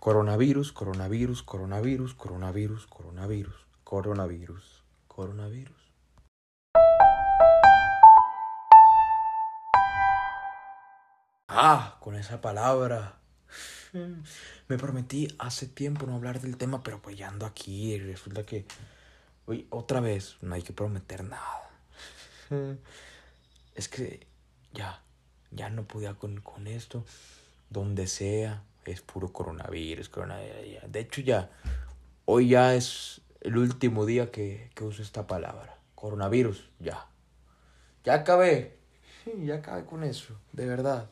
Coronavirus, coronavirus, coronavirus, coronavirus, coronavirus, coronavirus, coronavirus. Ah, con esa palabra. Me prometí hace tiempo no hablar del tema, pero pues ya ando aquí y resulta que... Oye, otra vez, no hay que prometer nada. Es que ya, ya no podía con, con esto. Donde sea, es puro coronavirus, coronavirus. De hecho, ya, hoy ya es el último día que, que uso esta palabra. Coronavirus, ya. Ya acabé. Ya acabé con eso, de verdad.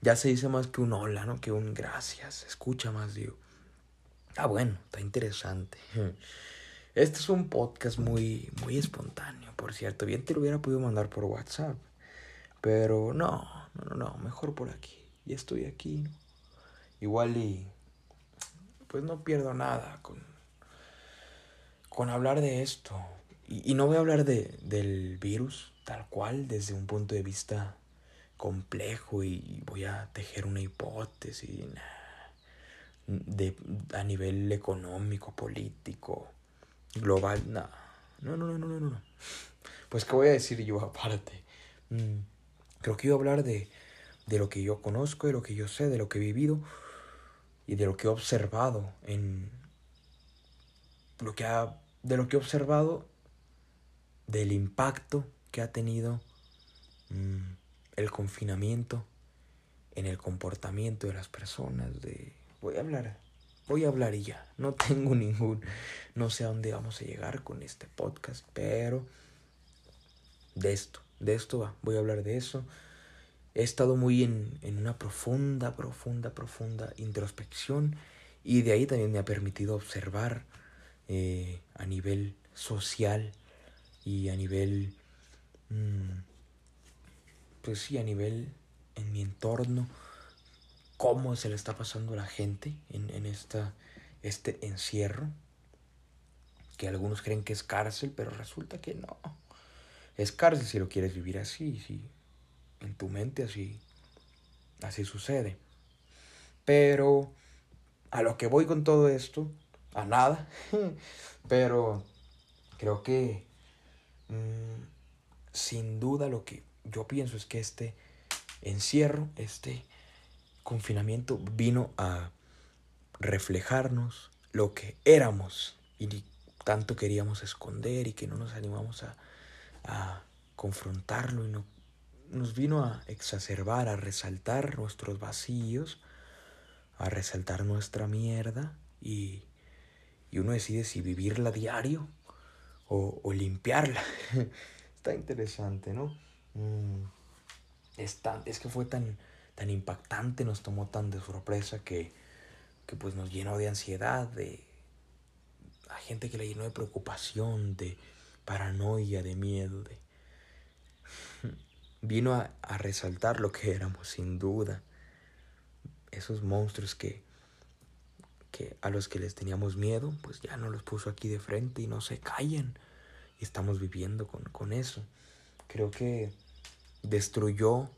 Ya se dice más que un hola, ¿no? Que un gracias. Escucha más, digo. Ah, bueno, está interesante. Este es un podcast muy, muy espontáneo, por cierto. Bien te lo hubiera podido mandar por WhatsApp. Pero no, no, no, no. Mejor por aquí. Ya estoy aquí, ¿no? Igual y... Pues no pierdo nada con... Con hablar de esto. Y, no voy a hablar de, del virus tal cual desde un punto de vista complejo y voy a tejer una hipótesis de, a nivel económico, político, global. No, no, no, no, no, no. Pues qué voy a decir yo aparte. Mm, creo que iba a hablar de, de lo que yo conozco, de lo que yo sé, de lo que he vivido y de lo que he observado en lo que ha, de lo que he observado del impacto que ha tenido mmm, el confinamiento en el comportamiento de las personas, de voy a hablar, voy a hablar ya, no tengo ningún, no sé a dónde vamos a llegar con este podcast, pero de esto, de esto va, voy a hablar de eso. He estado muy en, en una profunda, profunda, profunda introspección y de ahí también me ha permitido observar eh, a nivel social y a nivel mmm, pues sí, a nivel, en mi entorno, cómo se le está pasando a la gente en, en esta, este encierro, que algunos creen que es cárcel, pero resulta que no. Es cárcel si lo quieres vivir así, sí. En tu mente así, así sucede. Pero a lo que voy con todo esto, a nada. pero creo que mmm, sin duda lo que yo pienso es que este encierro, este confinamiento vino a reflejarnos lo que éramos y tanto queríamos esconder y que no nos animamos a, a confrontarlo y no, nos vino a exacerbar, a resaltar nuestros vacíos, a resaltar nuestra mierda y, y uno decide si vivirla diario o, limpiarla. Está interesante, ¿no? Mm, es, es que fue tan, tan impactante, nos tomó tan de sorpresa que, que pues nos llenó de ansiedad, de a gente que le llenó de preocupación, de paranoia, de miedo, de vino a, a resaltar lo que éramos sin duda. Esos monstruos que, que a los que les teníamos miedo, pues ya nos los puso aquí de frente y no se callan. Y estamos viviendo con, con eso. Creo que destruyó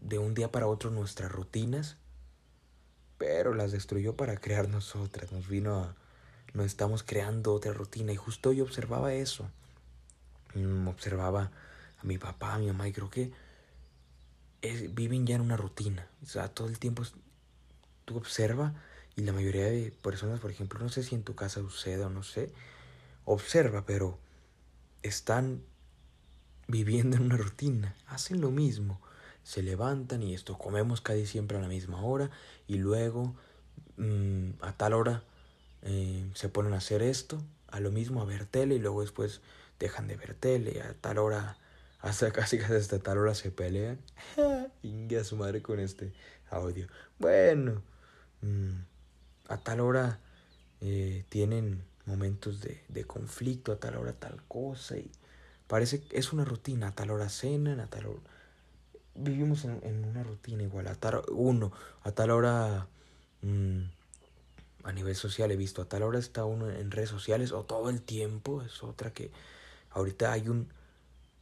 de un día para otro nuestras rutinas, pero las destruyó para crear nosotras. Nos vino a. Nos estamos creando otra rutina. Y justo yo observaba eso. Mm, observaba a mi papá, a mi mamá, y creo que es, viven ya en una rutina. O sea, todo el tiempo tú observa y la mayoría de personas, por ejemplo, no sé si en tu casa sucede o no sé, observa, pero están viviendo en una rutina, hacen lo mismo, se levantan y esto, comemos casi siempre a la misma hora y luego mmm, a tal hora eh, se ponen a hacer esto, a lo mismo a ver tele y luego después dejan de ver tele, a tal hora, hasta casi casi hasta tal hora se pelean. Ingue a su madre con este audio. Bueno, mmm, a tal hora eh, tienen momentos de, de conflicto, a tal hora tal cosa y Parece que es una rutina, a tal hora cenan, a tal hora... Vivimos en, en una rutina igual, a tal uno, a tal hora... Mmm, a nivel social he visto, a tal hora está uno en redes sociales o todo el tiempo, es otra que ahorita hay un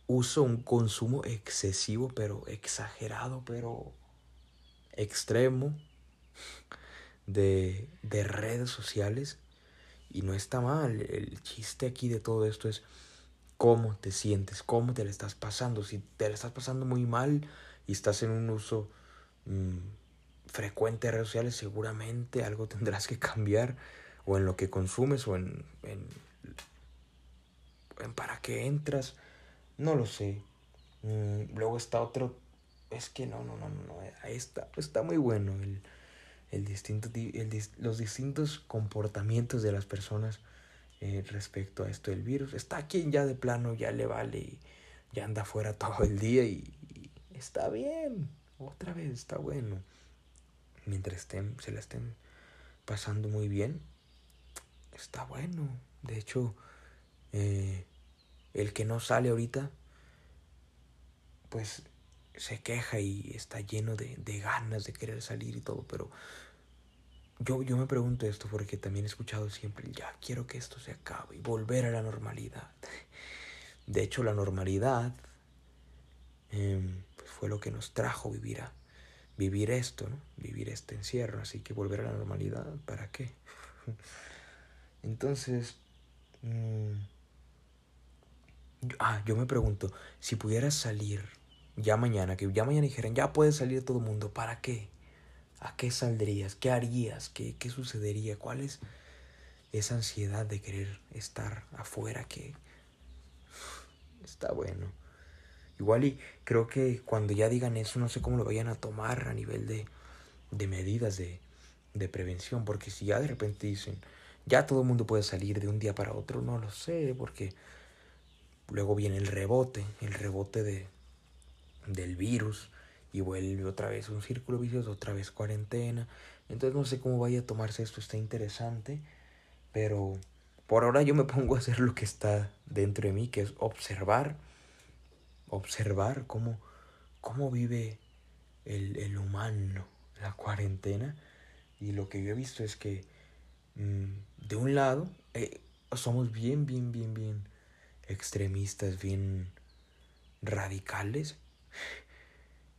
uso, un consumo excesivo, pero exagerado, pero extremo de, de redes sociales y no está mal. El chiste aquí de todo esto es cómo te sientes, cómo te le estás pasando. Si te le estás pasando muy mal y estás en un uso mm, frecuente de redes sociales, seguramente algo tendrás que cambiar o en lo que consumes o en, en, en para qué entras. No lo sé. Mm, luego está otro. Es que no, no, no, no. Ahí está, está muy bueno el, el distinto, el, los distintos comportamientos de las personas eh, respecto a esto del virus. Está quien ya de plano ya le vale y ya anda afuera todo el día y, está bien. Otra vez está bueno. Mientras estén, se la estén pasando muy bien, está bueno. De hecho, eh, el que no sale ahorita, pues se queja y está lleno de, de, ganas de querer salir y todo, pero yo, yo me pregunto esto porque también he escuchado siempre, ya quiero que esto se acabe y volver a la normalidad. De hecho, la normalidad em, pues fue lo que nos trajo vivir, a, vivir esto, ¿no? vivir este encierro, así que volver a la normalidad, ¿para qué? Entonces, mm, ah, yo me pregunto, si pudieras salir ya mañana, que ya mañana dijeran, ya puede salir todo el mundo, ¿para qué? ¿A qué saldrías? ¿Qué harías? ¿Qué, qué sucedería? ¿Cuál es esa ansiedad de querer estar afuera que está bueno? Igual y creo que cuando ya digan eso, no sé cómo lo vayan a tomar a nivel de, de medidas de, de prevención, porque si ya de repente dicen, ya todo el mundo puede salir de un día para otro, no lo sé, porque luego viene el rebote, el rebote de, del virus y vuelve otra vez un círculo vicioso, otra vez cuarentena. Entonces no sé cómo vaya a tomarse esto, está interesante, pero por ahora yo me pongo a hacer lo que está dentro de mí, que es observar, observar cómo, cómo vive el, el humano la cuarentena. Y lo que yo he visto es que mm, de un lado eh, somos bien, bien, bien, bien extremistas, bien radicales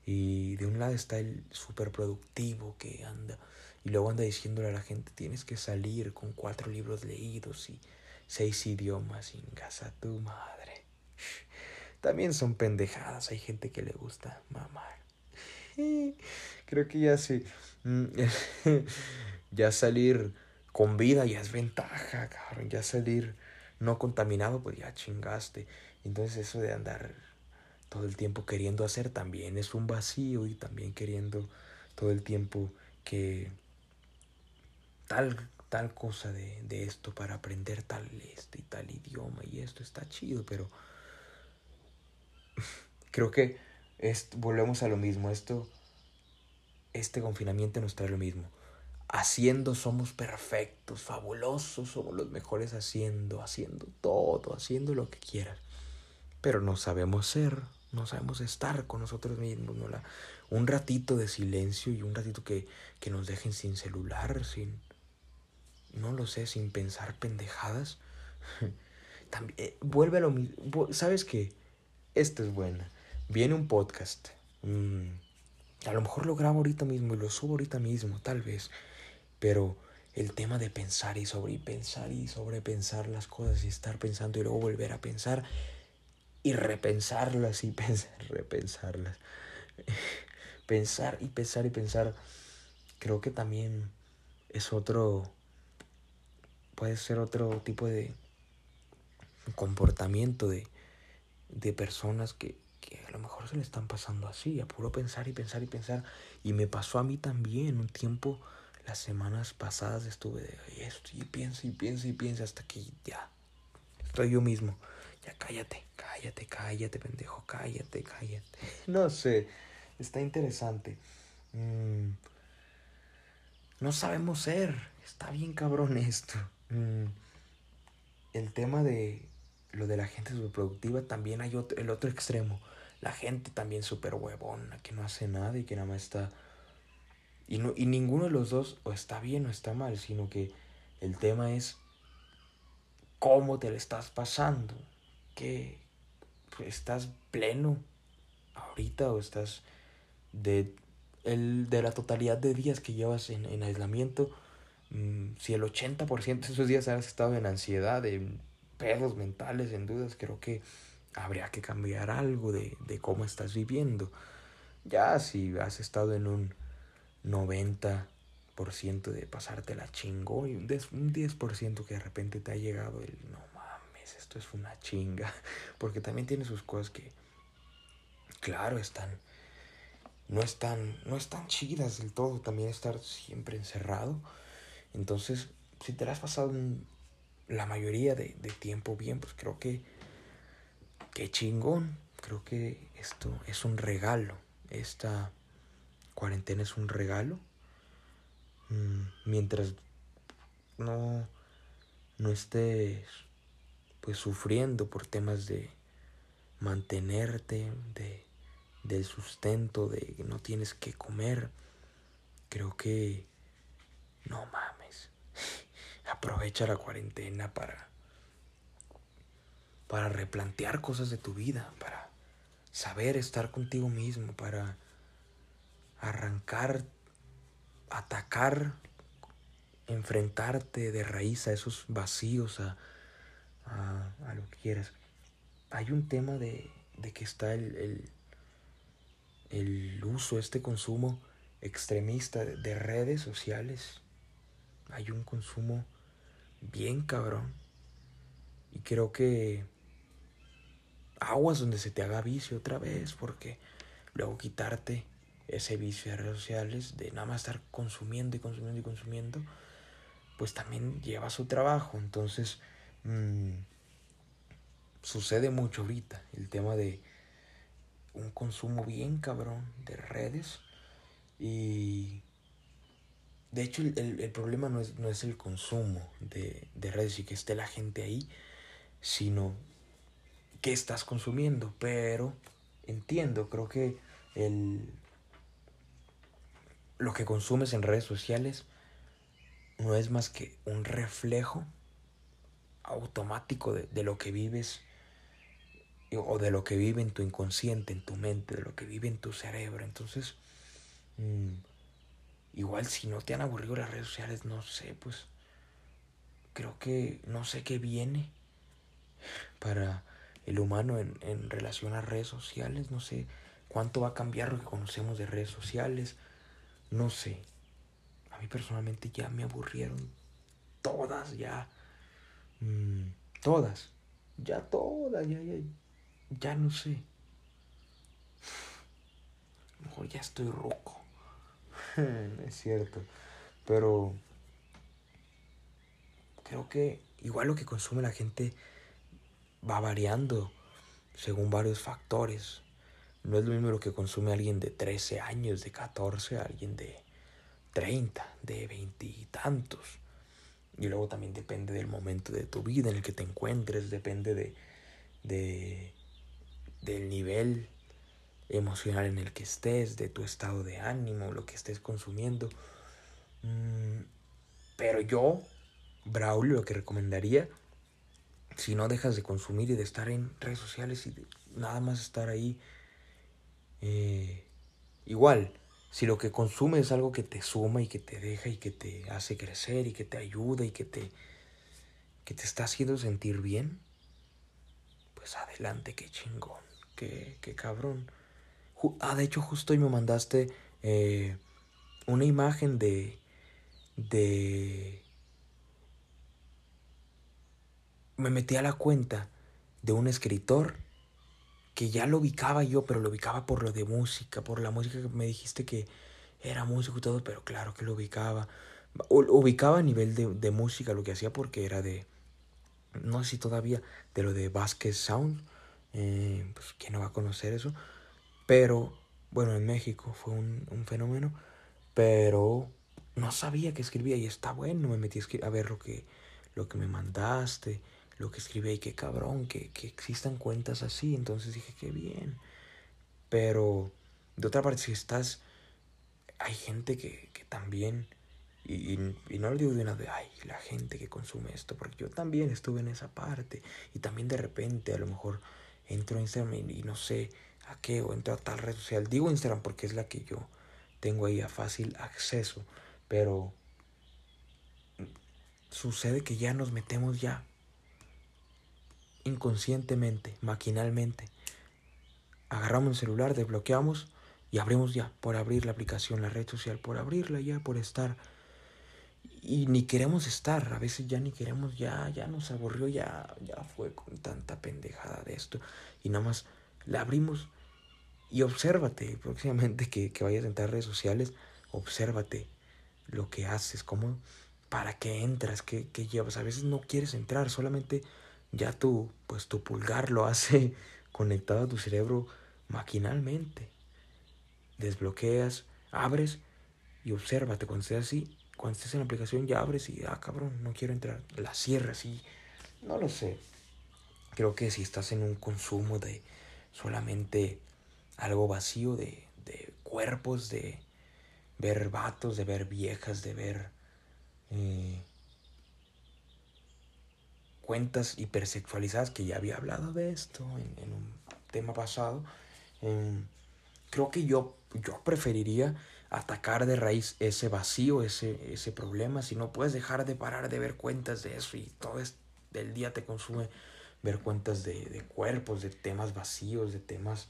y de un lado está el súper productivo que anda y luego anda diciéndole a la gente tienes que salir con cuatro libros leídos y seis idiomas sin casa tu madre. También son pendejadas, hay gente que le gusta mamar. Creo que ya sí. Ya salir con vida ya es ventaja, cabrón. Ya salir no contaminado, pues ya chingaste. Entonces eso de andar todo el tiempo queriendo hacer también es un vacío y también queriendo todo el tiempo que tal tal cosa de, de esto para aprender tal este y tal idioma y esto está chido pero creo que es, volvemos a lo mismo esto este confinamiento nos trae lo mismo haciendo somos perfectos fabulosos somos los mejores haciendo haciendo todo haciendo lo que quieras pero no sabemos ser no sabemos estar con nosotros mismos, ¿no? Un ratito de silencio y un ratito que, que nos dejen sin celular, sin, no lo sé, sin pensar pendejadas. También, eh, vuelve a lo mismo, ¿sabes qué? Esto es buena. Viene un podcast. Mm, a lo mejor lo grabo ahorita mismo y lo subo ahorita mismo, tal vez. Pero el tema de pensar y sobrepensar y sobrepensar las cosas y estar pensando y luego volver a pensar y repensarlas y pensar, repensarlas. pensar y pensar y pensar. Creo que también es otro, puede ser otro tipo de comportamiento de, de personas que, que a lo mejor se le están pasando así, a puro pensar y pensar y pensar. Y me pasó a mí también un tiempo, las semanas pasadas estuve de esto y pienso y pienso y pienso hasta que ya estoy yo mismo ya cállate, cállate, cállate, pendejo, cállate, cállate. No sé, está interesante. Mm, no sabemos ser, está bien cabrón esto. Mm, el tema de lo de la gente superproductiva también hay otro, el otro extremo. La gente también súper huevona, que no hace nada y que nada más está... Y, no, y ninguno de los dos o está bien o está mal, sino que el tema es cómo te le estás pasando que estás pleno ahorita o estás de el, de la totalidad de días que llevas en, en aislamiento, mm, si el 80% de esos días has estado en ansiedad, en pedos mentales, en dudas, creo que habría que cambiar algo de, de cómo estás viviendo. Ya si has estado en un 90% de pasarte la chingo y un 10% que de repente te ha llegado el no mames, esto es una chinga. Porque también tiene sus cosas que, claro, están no están, no están chidas del todo también estar siempre encerrado. Entonces, si te la has pasado la mayoría de, de, tiempo bien, pues creo que, qué chingón. Creo que esto es un regalo. Esta cuarentena es un regalo. Mm, mientras no, no estés pues sufriendo por temas de mantenerte, de del sustento, de que no tienes que comer, creo que no mames. Aprovecha la cuarentena para para replantear cosas de tu vida, para saber estar contigo mismo, para arrancar, atacar, enfrentarte de raíz a esos vacíos, a, a, lo que quieras. Hay un tema de, de que está el el uso, este consumo extremista de redes sociales. Hay un consumo bien cabrón. Y creo que aguas donde se te haga vicio otra vez, porque luego quitarte ese vicio de redes sociales, de nada más estar consumiendo y consumiendo y consumiendo, pues también lleva su trabajo. Entonces, mm, sucede mucho ahorita el tema de un consumo bien cabrón de redes. Y de hecho el, problema no es, no es, el consumo de, de, redes y que esté la gente ahí, sino que estás consumiendo. Pero entiendo, creo que el, lo que consumes en redes sociales no es más que un reflejo automático de, de lo que vives o de lo que vive en tu inconsciente, en tu mente, de lo que vive en tu cerebro. Entonces, mm, igual si no te han aburrido las redes sociales, no sé, pues creo que no sé qué viene para el humano en, en relación a redes sociales, no sé cuánto va a cambiar lo que conocemos de redes sociales, no sé. A mí personalmente ya me aburrieron todas, ya. Mm, todas. Ya todas, ya, ya ya no sé. A lo mejor ya estoy roco. no es cierto. Pero creo que igual lo que consume la gente va variando según varios factores. No es lo mismo lo que consume alguien de 13 años, de 14, alguien de 30, de 20 y tantos. Y luego también depende del momento de tu vida en el que te encuentres, depende de, de del nivel emocional en el que estés, de tu estado de ánimo, lo que estés consumiendo. Mm, pero yo, Braulio, lo que recomendaría, si no dejas de consumir y de estar en redes sociales y nada más estar ahí, eh, igual, si lo que consumes es algo que te suma y que te deja y que te hace crecer y que te ayuda y que te, que te está haciendo sentir bien, pues adelante, qué chingón qué, cabrón. Ah, de hecho, justo hoy me mandaste eh, una imagen de. de. Me metí a la cuenta de un escritor que ya lo ubicaba yo, pero lo ubicaba por lo de música, por la música que me dijiste que era músico y todo, pero claro que lo ubicaba. ubicaba a nivel de, de música lo que hacía porque era de. No sé todavía, de lo de Vasquez Sound eh, pues quién no va a conocer eso. Pero, bueno, en México fue un, fenómeno, pero no sabía que escribía y está bueno, me metí a, ver lo que, lo que me mandaste, lo que escribí y qué cabrón, que, que existan cuentas así, entonces dije, qué bien. Pero, de otra parte, si estás, hay gente que, que también, y, y, no lo digo de una de, ay, la gente que consume esto, porque yo también estuve en esa parte, y también de repente a lo mejor entro a Instagram y, no sé a qué, o entro a tal red social. Digo Instagram porque es la que yo, tengo ahí a fácil acceso, pero sucede que ya nos metemos ya inconscientemente, maquinalmente. Agarramos el celular, desbloqueamos y abrimos ya por abrir la aplicación, la red social, por abrirla ya, por estar. Y ni queremos estar, a veces ya ni queremos, ya, ya nos aburrió, ya, ya fue con tanta pendejada de esto. Y nada más la abrimos y obsérvate próximamente que, que vayas a entrar a redes sociales, obsérvate lo que haces, cómo, para qué entras, qué, qué llevas. A veces no quieres entrar, solamente ya tu, pues tu pulgar lo hace conectado a tu cerebro maquinalmente. Desbloqueas, abres y obsérvate cuando estés así. Cuando estés en la aplicación ya abres y, ah, cabrón, no quiero entrar. La cierras y no lo sé. Creo que si estás en un consumo de solamente algo vacío de, de cuerpos, de ver vatos, de ver viejas, de ver eh, cuentas hipersexualizadas, que ya había hablado de esto en, un tema pasado, em, creo que yo, yo preferiría atacar de raíz ese vacío, ese, ese problema, si no puedes dejar de parar de ver cuentas de eso y todo el día te consume ver cuentas de, de cuerpos, de temas vacíos, de temas,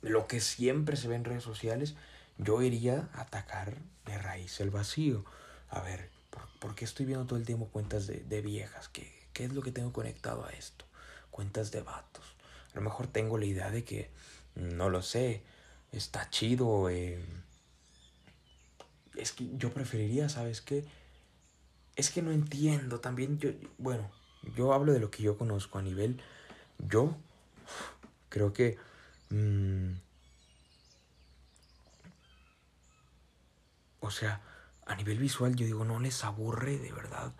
lo que siempre se ve en redes sociales, yo iría a atacar de raíz el vacío. A ver, ¿por, qué estoy viendo todo el tiempo cuentas de, de viejas? ¿Qué, ¿Qué es lo que tengo conectado a esto? Cuentas de vatos. A lo mejor tengo la idea de que, no lo sé, está chido. Eh, es que yo preferiría, ¿sabes qué? Es que no entiendo. También yo, bueno, yo hablo de lo que yo conozco a nivel, yo creo que... Mm, o sea, a nivel visual yo digo, no les aburre de verdad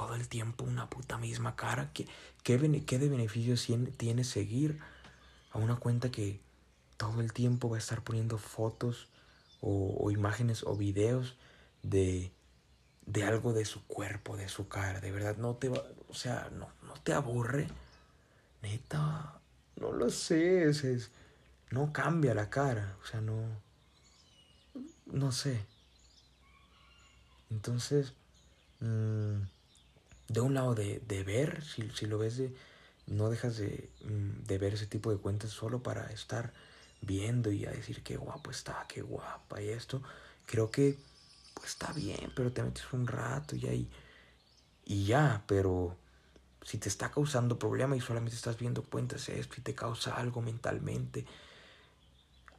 todo el tiempo una puta misma cara. ¿Qué, qué, de beneficios tiene seguir a una cuenta que todo el tiempo va a estar poniendo fotos o, imágenes o videos de, de algo de su cuerpo, de su cara? De verdad, no te va, o sea, no, no te aburre. Neta, no lo sé, es, no cambia la cara, o sea, no, no sé. Entonces, mmm, de un lado de, de ver, si, si, lo ves de, no dejas de, mm, de, ver ese tipo de cuentas solo para estar viendo y a decir qué guapo está, qué guapa y esto, creo que pues está bien, pero te metes un rato y ahí y ya, pero si te está causando problema y solamente estás viendo cuentas esto y te causa algo mentalmente,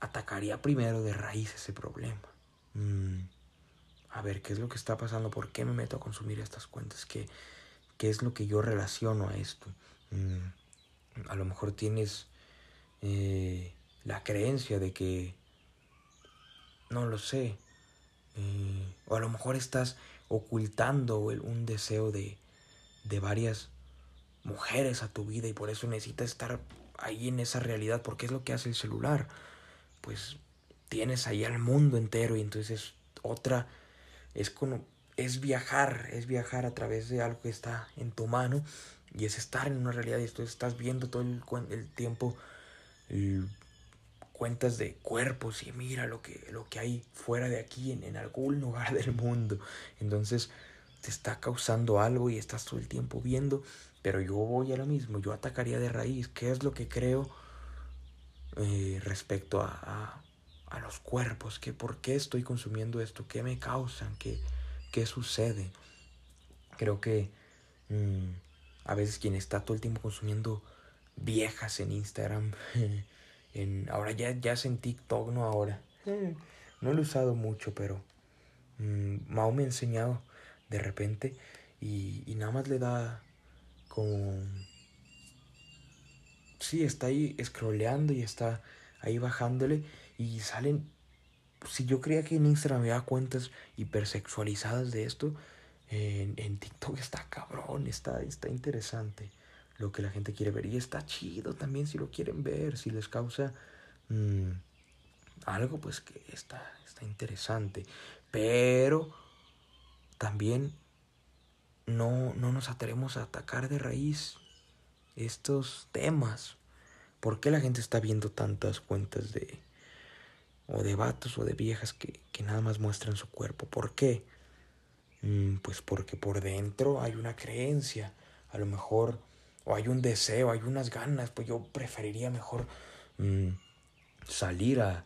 atacaría primero de raíz ese problema. Mm, a ver, ¿qué es lo que está pasando? ¿Por qué me meto a consumir estas cuentas? ¿Qué, qué es lo que yo relaciono a esto. Mm, a lo mejor tienes eh, la creencia de que, no lo sé, eh, o a lo mejor estás ocultando un deseo de, de varias mujeres a tu vida y por eso necesitas estar ahí en esa realidad, porque es lo que hace el celular. Pues tienes ahí al mundo entero y entonces otra, es como es viajar, es viajar a través de algo que está en tu mano y es estar en una realidad y tú estás viendo todo el, tiempo cuentas de cuerpos y mira lo que, lo que hay fuera de aquí en, en algún lugar del mundo. Entonces te está causando algo y estás todo el tiempo viendo, pero yo voy a lo mismo, yo atacaría de raíz, ¿qué es lo que creo eh, respecto a, a, a, los cuerpos? ¿Qué, ¿Por qué estoy consumiendo esto? ¿Qué me causan? ¿Qué, qué sucede. Creo que mm, a veces quien está todo el tiempo consumiendo viejas en Instagram, en, ahora ya, ya es en TikTok, no ahora. No lo he usado mucho, pero mmm, Mao me ha enseñado de repente y, y nada más le da como... Sí, está ahí scrolleando y está ahí bajándole y salen si yo creía que en Instagram había cuentas hipersexualizadas de esto, en, en TikTok está cabrón, está, está interesante lo que la gente quiere ver. Y está chido también si lo quieren ver, si les causa mmm, algo, pues que está, está interesante. Pero también no, no nos atrevemos a atacar de raíz estos temas. ¿Por qué la gente está viendo tantas cuentas de o de vatos o de viejas que, que nada más muestran su cuerpo. ¿Por qué? Mm, pues porque por dentro hay una creencia, a lo mejor, o hay un deseo, hay unas ganas, pues yo preferiría mejor mm, salir a,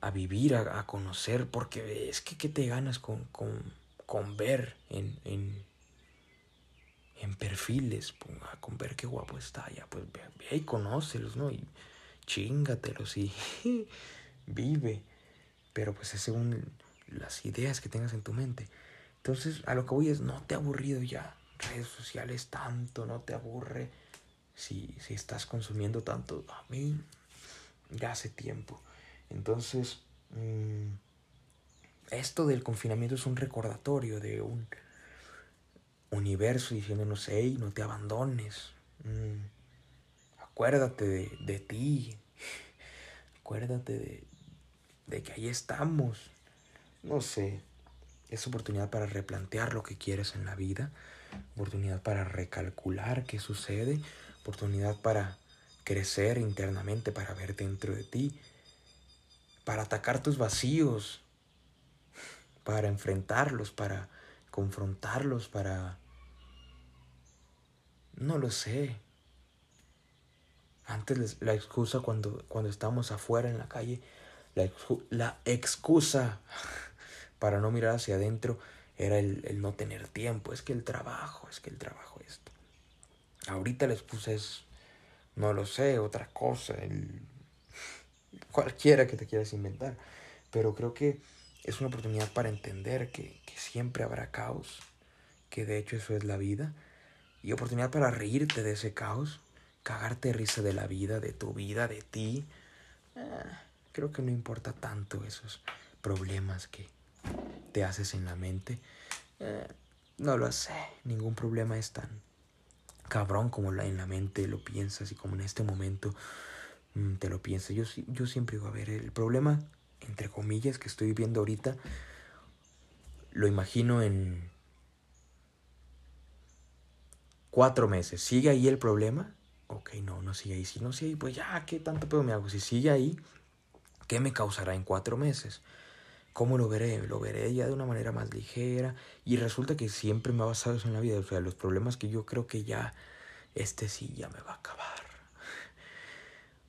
a vivir, a, conocer, porque es que ¿qué te ganas con, con, con ver en, en, en perfiles, con ver qué guapo está, ya pues ve, ve y conócelos, ¿no? Y chingatelos y vive, pero pues es según las ideas que tengas en tu mente. Entonces, a lo que voy es, no te ha aburrido ya redes sociales tanto, no te aburre si, si estás consumiendo tanto. A mí ya hace tiempo. Entonces, mm, esto del confinamiento es un recordatorio de un universo diciéndonos, hey, no te abandones. Mm, acuérdate de, de, ti. Acuérdate de, de que ahí estamos. No sé, es oportunidad para replantear lo que quieres en la vida, oportunidad para recalcular qué sucede, oportunidad para crecer internamente, para ver dentro de ti, para atacar tus vacíos, para enfrentarlos, para confrontarlos, para... No lo sé. Antes la excusa cuando, cuando estamos afuera en la calle, la, excusa para no mirar hacia adentro era el, no tener tiempo, es que el trabajo, es que el trabajo esto. Ahorita la excusa es, no lo sé, otra cosa, el, cualquiera que te quieras inventar, pero creo que es una oportunidad para entender que, que siempre habrá caos, que de hecho eso es la vida, y oportunidad para reírte de ese caos, cagarte risa de la vida, de tu vida, de ti. Eh, creo que no importa tanto esos problemas que, te haces en la mente. Eh, no lo sé, ningún problema es tan cabrón como en la mente lo piensas y como en este momento mm, te lo piensas. Yo, yo siempre digo, a ver, el problema, entre comillas, que estoy viviendo ahorita, lo imagino en cuatro meses. ¿Sigue ahí el problema? Ok, no, no sigue ahí. Si no sigue ahí, pues ya, ¿qué tanto pedo me hago? Si sigue ahí, ¿qué me causará en cuatro meses? ¿Cómo lo veré? Lo veré ya de una manera más ligera. Y resulta que siempre me ha basado eso en la vida. O sea, los problemas que yo creo que ya, este sí ya me va a acabar.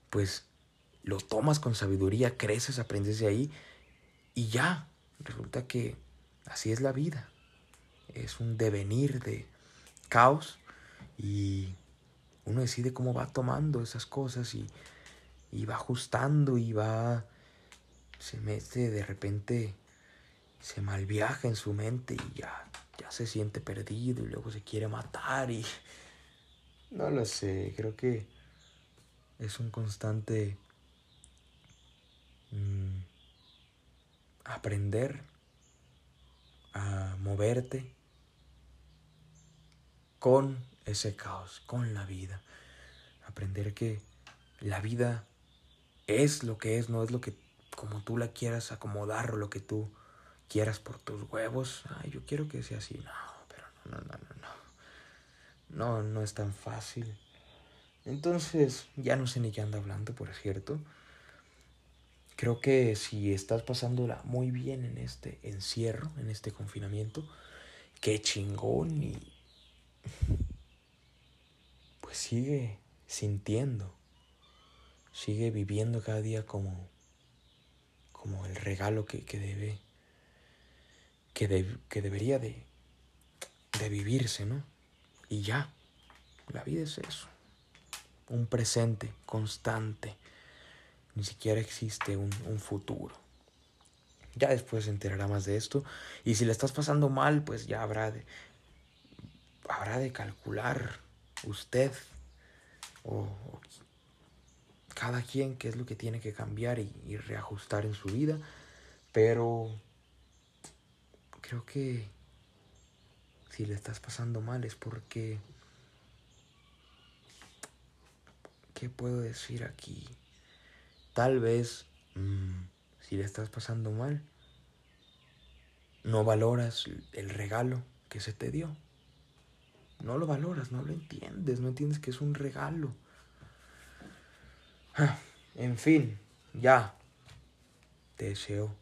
Pues lo tomas con sabiduría, creces, aprendes de ahí y ya. Resulta que así es la vida. Es un devenir de caos y uno decide cómo va tomando esas cosas y, y va ajustando y va se mete de repente, se malviaja en su mente y ya, ya se siente perdido y luego se quiere matar y no lo sé, creo que es un constante mm, aprender a moverte con ese caos, con la vida. Aprender que la vida es lo que es, no es lo que como tú la quieras acomodar o lo que tú quieras por tus huevos. Ay, yo quiero que sea así. No, pero no, no, no, no. No, no es tan fácil. Entonces, ya no sé ni qué anda hablando, por cierto. Creo que si estás pasándola muy bien en este encierro, en este confinamiento, qué chingón y pues sigue sintiendo, sigue viviendo cada día como como el regalo que, debe, que, que debería de, de vivirse, ¿no? Y ya, la vida es eso, un presente constante, ni siquiera existe un, un futuro. Ya después se enterará más de esto. Y si le estás pasando mal, pues ya habrá de, habrá de calcular usted o, cada quien qué es lo que tiene que cambiar y, reajustar en su vida, pero creo que si le estás pasando mal es porque... ¿Qué puedo decir aquí? Tal vez mm, si le estás pasando mal, no valoras el regalo que se te dio. No lo valoras, no lo entiendes, no entiendes que es un regalo. En fin, ya. te deseo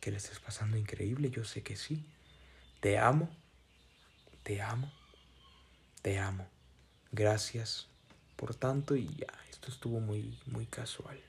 que le estés pasando increíble, yo sé que sí. Te amo, te amo, te amo. Gracias por tanto y ya, esto estuvo muy, muy casual.